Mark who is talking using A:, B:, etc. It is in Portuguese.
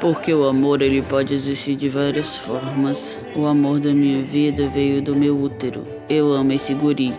A: Porque o amor ele pode existir de várias formas. O amor da minha vida veio do meu útero. Eu amo esse guri.